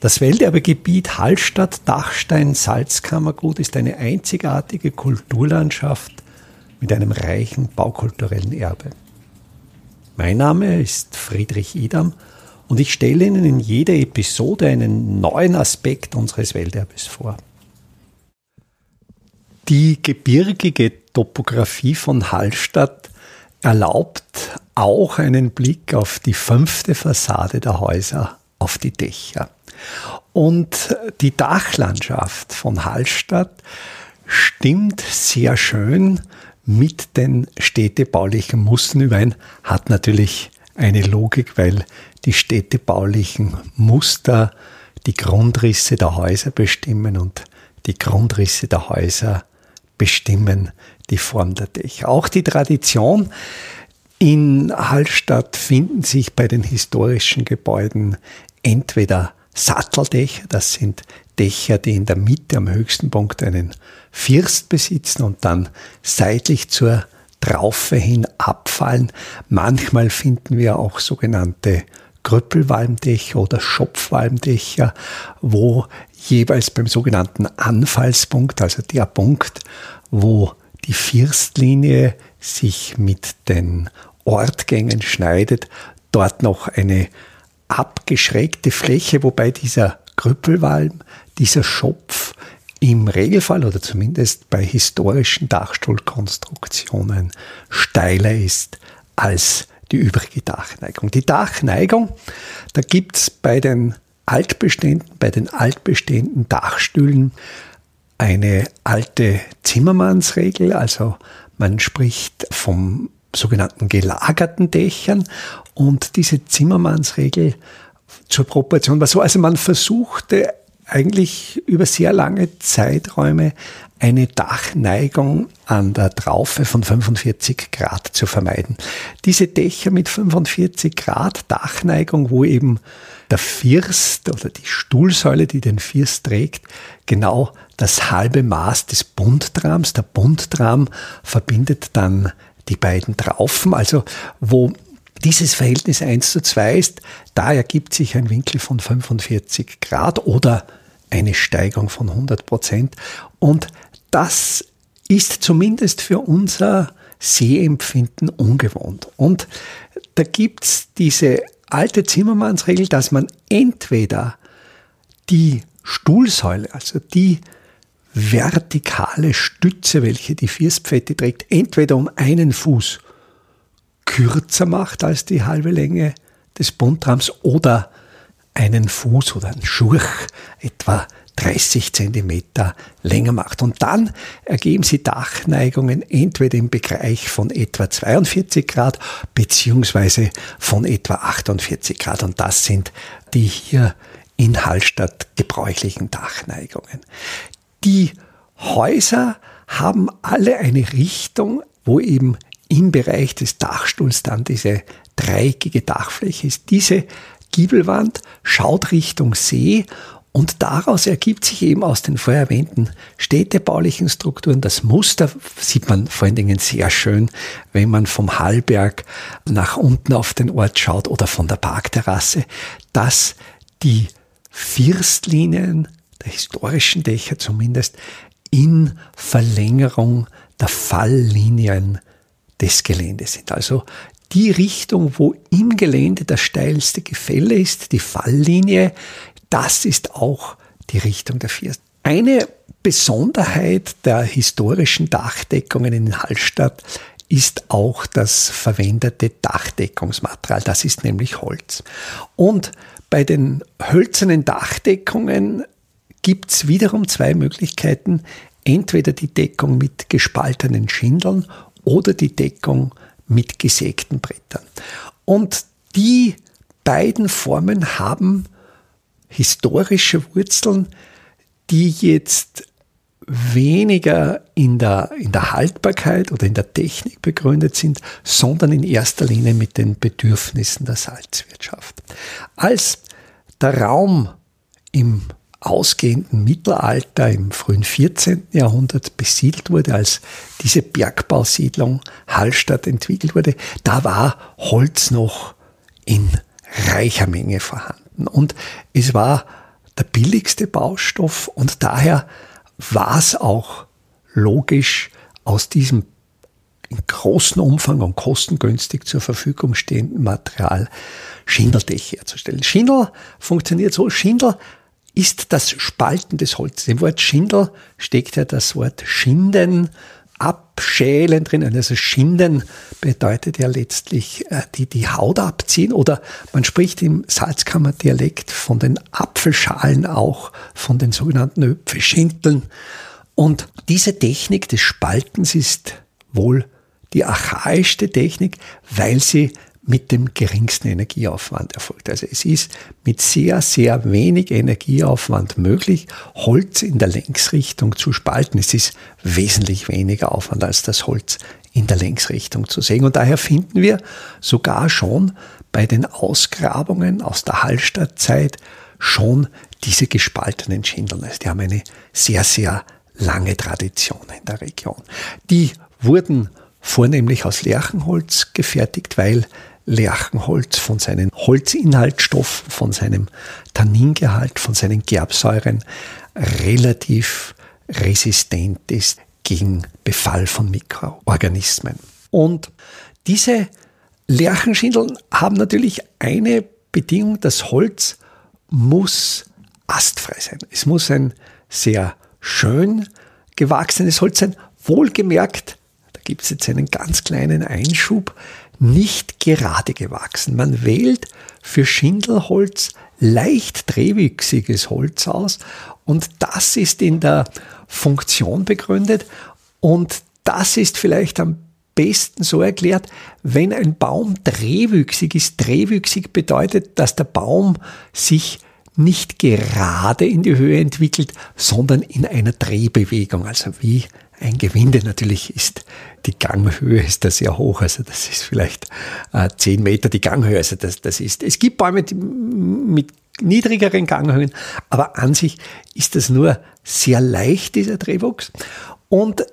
Das Welterbegebiet Hallstatt-Dachstein-Salzkammergut ist eine einzigartige Kulturlandschaft mit einem reichen baukulturellen Erbe. Mein Name ist Friedrich Idam und ich stelle Ihnen in jeder Episode einen neuen Aspekt unseres Welterbes vor. Die gebirgige Topographie von Hallstatt erlaubt auch einen Blick auf die fünfte Fassade der Häuser, auf die Dächer. Und die Dachlandschaft von Hallstatt stimmt sehr schön mit den städtebaulichen Mustern überein, hat natürlich eine Logik, weil die städtebaulichen Muster die Grundrisse der Häuser bestimmen und die Grundrisse der Häuser bestimmen die Form der Dächer. Auch die Tradition in Hallstatt finden sich bei den historischen Gebäuden entweder Satteldächer, das sind Dächer, die in der Mitte am höchsten Punkt einen First besitzen und dann seitlich zur Traufe hin abfallen. Manchmal finden wir auch sogenannte Krüppelwalmdächer oder Schopfwalmdächer, wo jeweils beim sogenannten Anfallspunkt, also der Punkt, wo die Firstlinie sich mit den Ortgängen schneidet, dort noch eine abgeschrägte Fläche, wobei dieser Krüppelwalm, dieser Schopf im Regelfall oder zumindest bei historischen Dachstuhlkonstruktionen steiler ist als die übrige Dachneigung. Die Dachneigung, da gibt's bei den Altbeständen, bei den altbestehenden Dachstühlen eine alte Zimmermannsregel, also man spricht vom sogenannten gelagerten Dächern und diese Zimmermannsregel zur Proportion war so, also man versuchte eigentlich über sehr lange Zeiträume eine Dachneigung an der Traufe von 45 Grad zu vermeiden. Diese Dächer mit 45 Grad Dachneigung, wo eben der First oder die Stuhlsäule, die den First trägt, genau das halbe Maß des Bundtrams, der Bundtram verbindet dann die beiden Traufen, also wo dieses Verhältnis 1 zu 2 ist, da ergibt sich ein Winkel von 45 Grad oder eine Steigung von 100 Prozent. Und das ist zumindest für unser Sehempfinden ungewohnt. Und da gibt's diese alte Zimmermannsregel, dass man entweder die Stuhlsäule, also die vertikale Stütze, welche die Firstpfette trägt, entweder um einen Fuß kürzer macht als die halbe Länge des Buntrams oder einen Fuß oder einen Schurch etwa 30 Zentimeter länger macht. Und dann ergeben sie Dachneigungen entweder im Bereich von etwa 42 Grad beziehungsweise von etwa 48 Grad. Und das sind die hier in Hallstatt gebräuchlichen Dachneigungen. Die Häuser haben alle eine Richtung, wo eben im Bereich des Dachstuhls dann diese dreieckige Dachfläche ist. Diese Giebelwand schaut Richtung See und daraus ergibt sich eben aus den vorher erwähnten städtebaulichen Strukturen das Muster, sieht man vor allen Dingen sehr schön, wenn man vom Hallberg nach unten auf den Ort schaut oder von der Parkterrasse, dass die Firstlinien historischen Dächer zumindest in Verlängerung der Falllinien des Geländes sind. Also die Richtung, wo im Gelände das steilste Gefälle ist, die Falllinie, das ist auch die Richtung der First. Eine Besonderheit der historischen Dachdeckungen in Hallstatt ist auch das verwendete Dachdeckungsmaterial. Das ist nämlich Holz. Und bei den hölzernen Dachdeckungen gibt es wiederum zwei Möglichkeiten. Entweder die Deckung mit gespaltenen Schindeln oder die Deckung mit gesägten Brettern. Und die beiden Formen haben historische Wurzeln, die jetzt weniger in der, in der Haltbarkeit oder in der Technik begründet sind, sondern in erster Linie mit den Bedürfnissen der Salzwirtschaft. Als der Raum im ausgehenden Mittelalter im frühen 14. Jahrhundert besiedelt wurde, als diese Bergbausiedlung Hallstatt entwickelt wurde, da war Holz noch in reicher Menge vorhanden. Und es war der billigste Baustoff und daher war es auch logisch, aus diesem in großem Umfang und kostengünstig zur Verfügung stehenden Material Schindeldech herzustellen. Schindel funktioniert so, Schindel ist das Spalten des Holzes. Im Wort Schindel steckt ja das Wort Schinden, abschälen drin. Also Schinden bedeutet ja letztlich äh, die, die Haut abziehen oder man spricht im Salzkammerdialekt von den Apfelschalen auch, von den sogenannten Öpfelschindeln. Und diese Technik des Spaltens ist wohl die archaischste Technik, weil sie mit dem geringsten Energieaufwand erfolgt. Also es ist mit sehr, sehr wenig Energieaufwand möglich, Holz in der Längsrichtung zu spalten. Es ist wesentlich weniger Aufwand als das Holz in der Längsrichtung zu sägen. Und daher finden wir sogar schon bei den Ausgrabungen aus der Hallstattzeit schon diese gespaltenen Schindeln. Also die haben eine sehr, sehr lange Tradition in der Region. Die wurden vornehmlich aus Lärchenholz gefertigt, weil Lärchenholz von seinen Holzinhaltsstoffen, von seinem Tanningehalt, von seinen Gerbsäuren relativ resistent ist gegen Befall von Mikroorganismen. Und diese Lärchenschindeln haben natürlich eine Bedingung, das Holz muss astfrei sein. Es muss ein sehr schön gewachsenes Holz sein, wohlgemerkt, da gibt es jetzt einen ganz kleinen Einschub, nicht gerade gewachsen. Man wählt für Schindelholz leicht drehwüchsiges Holz aus und das ist in der Funktion begründet und das ist vielleicht am besten so erklärt, wenn ein Baum drehwüchsig ist. Drehwüchsig bedeutet, dass der Baum sich nicht gerade in die Höhe entwickelt, sondern in einer Drehbewegung, also wie ein Gewinde. Natürlich ist die Ganghöhe ist da sehr hoch, also das ist vielleicht äh, 10 Meter die Ganghöhe. Also das, das ist, es gibt Bäume mit niedrigeren Ganghöhen, aber an sich ist das nur sehr leicht, dieser Drehwuchs. Und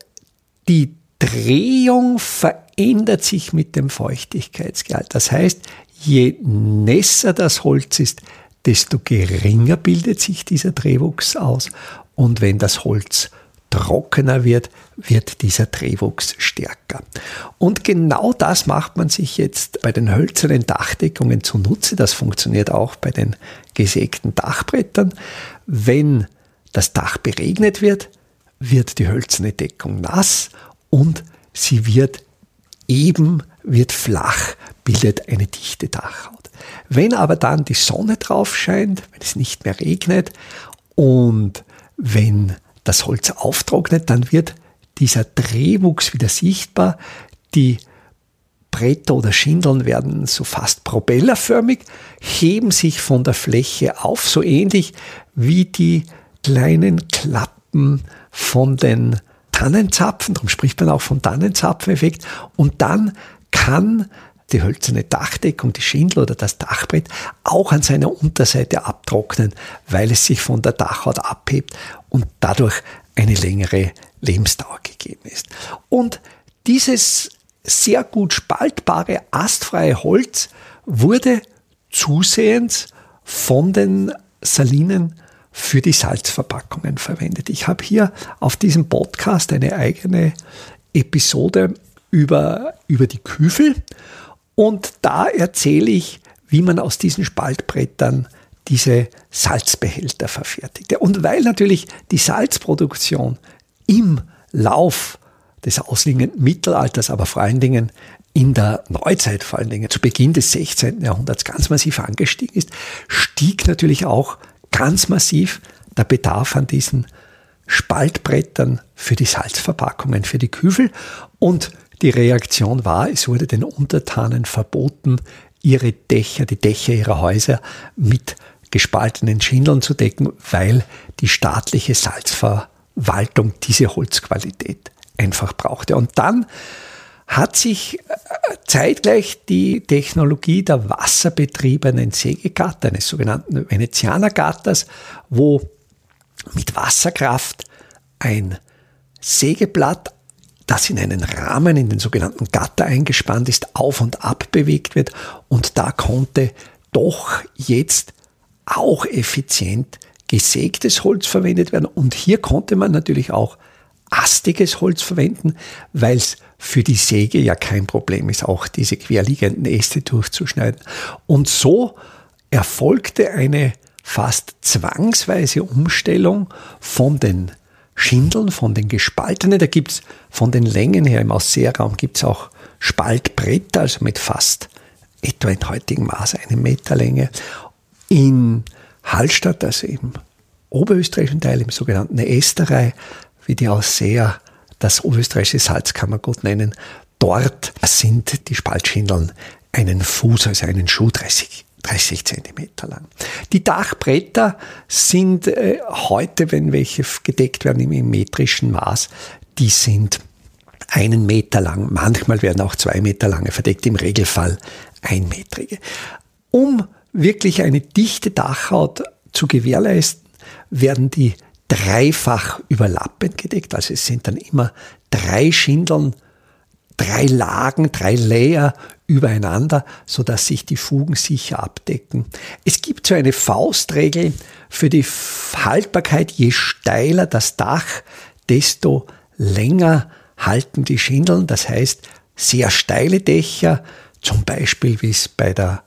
die Drehung verändert sich mit dem Feuchtigkeitsgehalt. Das heißt, je nässer das Holz ist, desto geringer bildet sich dieser Drehwuchs aus. Und wenn das Holz trockener wird, wird dieser Drehwuchs stärker. Und genau das macht man sich jetzt bei den hölzernen Dachdeckungen zunutze. Das funktioniert auch bei den gesägten Dachbrettern. Wenn das Dach beregnet wird, wird die hölzerne Deckung nass und sie wird eben, wird flach, bildet eine dichte Dachhaut. Wenn aber dann die Sonne drauf scheint, wenn es nicht mehr regnet und wenn das Holz auftrocknet, dann wird dieser Drehwuchs wieder sichtbar. Die Bretter oder Schindeln werden so fast propellerförmig, heben sich von der Fläche auf, so ähnlich wie die kleinen Klappen von den Tannenzapfen, darum spricht man auch vom Tannenzapfeneffekt, und dann kann die hölzerne Dachdeckung, die Schindel oder das Dachbrett auch an seiner Unterseite abtrocknen, weil es sich von der Dachhaut abhebt und dadurch eine längere Lebensdauer gegeben ist. Und dieses sehr gut spaltbare, astfreie Holz wurde zusehends von den Salinen für die Salzverpackungen verwendet. Ich habe hier auf diesem Podcast eine eigene Episode über, über die Küfel und da erzähle ich, wie man aus diesen Spaltbrettern diese Salzbehälter verfertigt. Und weil natürlich die Salzproduktion im Lauf des ausliegenden Mittelalters, aber vor allen Dingen in der Neuzeit, vor allen Dingen zu Beginn des 16. Jahrhunderts ganz massiv angestiegen ist, stieg natürlich auch ganz massiv der Bedarf an diesen Spaltbrettern für die Salzverpackungen, für die Küfel. Und die Reaktion war, es wurde den Untertanen verboten, ihre Dächer, die Dächer ihrer Häuser mit gespaltenen Schindeln zu decken, weil die staatliche Salzverwaltung diese Holzqualität einfach brauchte. Und dann hat sich äh, zeitgleich die Technologie der wasserbetriebenen Sägegatter, eines sogenannten Venezianergatters, wo mit Wasserkraft ein Sägeblatt das in einen Rahmen, in den sogenannten Gatter eingespannt ist, auf und ab bewegt wird. Und da konnte doch jetzt auch effizient gesägtes Holz verwendet werden. Und hier konnte man natürlich auch astiges Holz verwenden, weil es für die Säge ja kein Problem ist, auch diese querliegenden Äste durchzuschneiden. Und so erfolgte eine fast zwangsweise Umstellung von den Schindeln, von den gespaltenen. Da gibt es von den Längen her im Ausseherraum gibt es auch Spaltbretter, also mit fast etwa in heutigen Maß eine Meter Länge. In Hallstatt, also im oberösterreichischen Teil, im sogenannten Esterei, wie die Ausseher das oberösterreichische Salzkammergut nennen, dort sind die Spaltschindeln einen Fuß, also einen Schuh 30, 30 Zentimeter lang. Die Dachbretter sind äh, heute, wenn welche gedeckt werden im metrischen Maß, die sind einen Meter lang. Manchmal werden auch zwei Meter lange verdeckt, im Regelfall einmetrige. Um wirklich eine dichte Dachhaut zu gewährleisten, werden die dreifach überlappend gedeckt. Also es sind dann immer drei Schindeln, drei Lagen, drei Layer übereinander, so dass sich die Fugen sicher abdecken. Es gibt so eine Faustregel für die Haltbarkeit. Je steiler das Dach, desto länger halten die Schindeln. Das heißt, sehr steile Dächer, zum Beispiel wie es bei der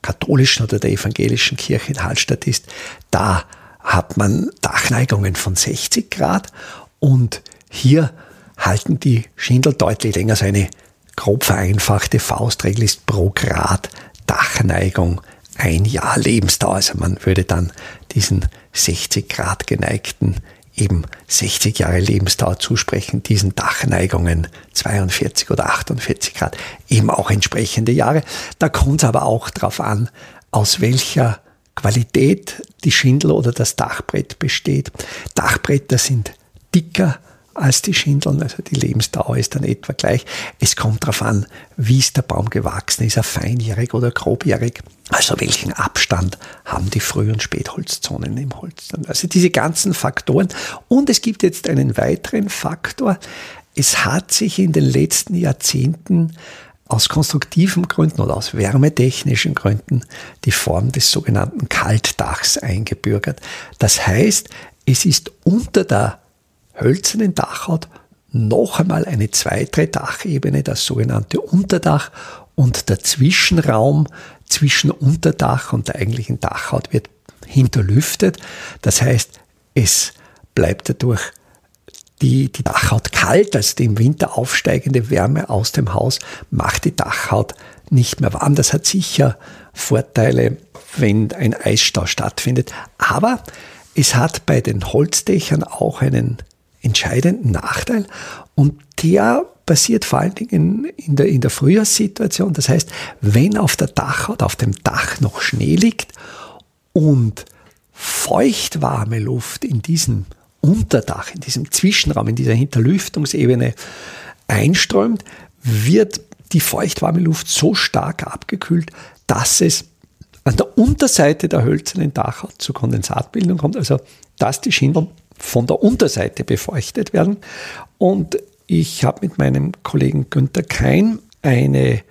katholischen oder der evangelischen Kirche in Hallstatt ist, da hat man Dachneigungen von 60 Grad und hier halten die Schindel deutlich länger. So eine grob vereinfachte Faustregel ist pro Grad Dachneigung ein Jahr Lebensdauer. Also man würde dann diesen 60 Grad geneigten eben 60 Jahre Lebensdauer zusprechen, diesen Dachneigungen 42 oder 48 Grad, eben auch entsprechende Jahre. Da kommt es aber auch darauf an, aus welcher Qualität die Schindel oder das Dachbrett besteht. Dachbretter sind dicker als die Schindeln, also die Lebensdauer ist dann etwa gleich. Es kommt darauf an, wie ist der Baum gewachsen, ist er feinjährig oder grobjährig, also welchen Abstand haben die Früh- und Spätholzzonen im Holz. Also diese ganzen Faktoren. Und es gibt jetzt einen weiteren Faktor. Es hat sich in den letzten Jahrzehnten aus konstruktiven Gründen oder aus wärmetechnischen Gründen die Form des sogenannten Kaltdachs eingebürgert. Das heißt, es ist unter der hölzernen Dachhaut noch einmal eine zweite Dachebene, das sogenannte Unterdach und der Zwischenraum zwischen Unterdach und der eigentlichen Dachhaut wird hinterlüftet. Das heißt, es bleibt dadurch die, die Dachhaut kalt, also die im Winter aufsteigende Wärme aus dem Haus macht die Dachhaut nicht mehr warm. Das hat sicher Vorteile, wenn ein Eisstau stattfindet. Aber es hat bei den Holzdächern auch einen entscheidenden Nachteil und der passiert vor allen Dingen in der, in der Frühjahrssituation. Das heißt, wenn auf der Dachhaut, auf dem Dach noch Schnee liegt und feuchtwarme Luft in diesem Unterdach, in diesem Zwischenraum, in dieser Hinterlüftungsebene einströmt, wird die feuchtwarme Luft so stark abgekühlt, dass es an der Unterseite der hölzernen Dachhaut zur Kondensatbildung kommt, also dass die Schindeln von der Unterseite befeuchtet werden. Und ich habe mit meinem Kollegen Günther Kein eine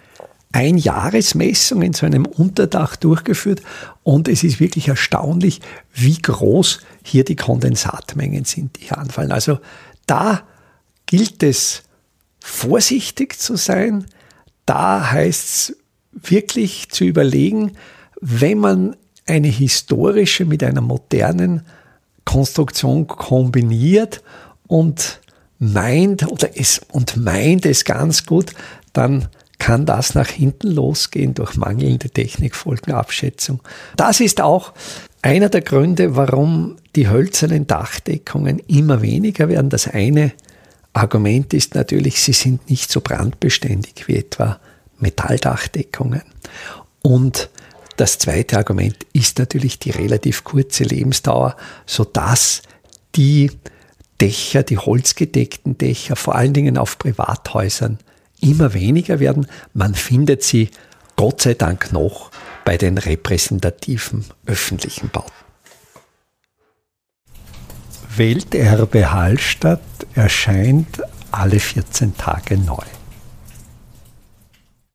Einjahresmessung in so einem Unterdach durchgeführt und es ist wirklich erstaunlich, wie groß hier die Kondensatmengen sind, die hier anfallen. Also da gilt es vorsichtig zu sein, da heißt es wirklich zu überlegen, wenn man eine historische mit einer modernen Konstruktion kombiniert und meint oder es und meint es ganz gut, dann kann das nach hinten losgehen durch mangelnde Technikfolgenabschätzung. Das ist auch einer der Gründe, warum die hölzernen Dachdeckungen immer weniger werden. Das eine Argument ist natürlich, sie sind nicht so brandbeständig wie etwa Metalldachdeckungen. Und das zweite Argument ist natürlich die relativ kurze Lebensdauer, sodass die Dächer, die holzgedeckten Dächer, vor allen Dingen auf Privathäusern, immer weniger werden. Man findet sie Gott sei Dank noch bei den repräsentativen öffentlichen Bauten. Welterbe Hallstatt erscheint alle 14 Tage neu.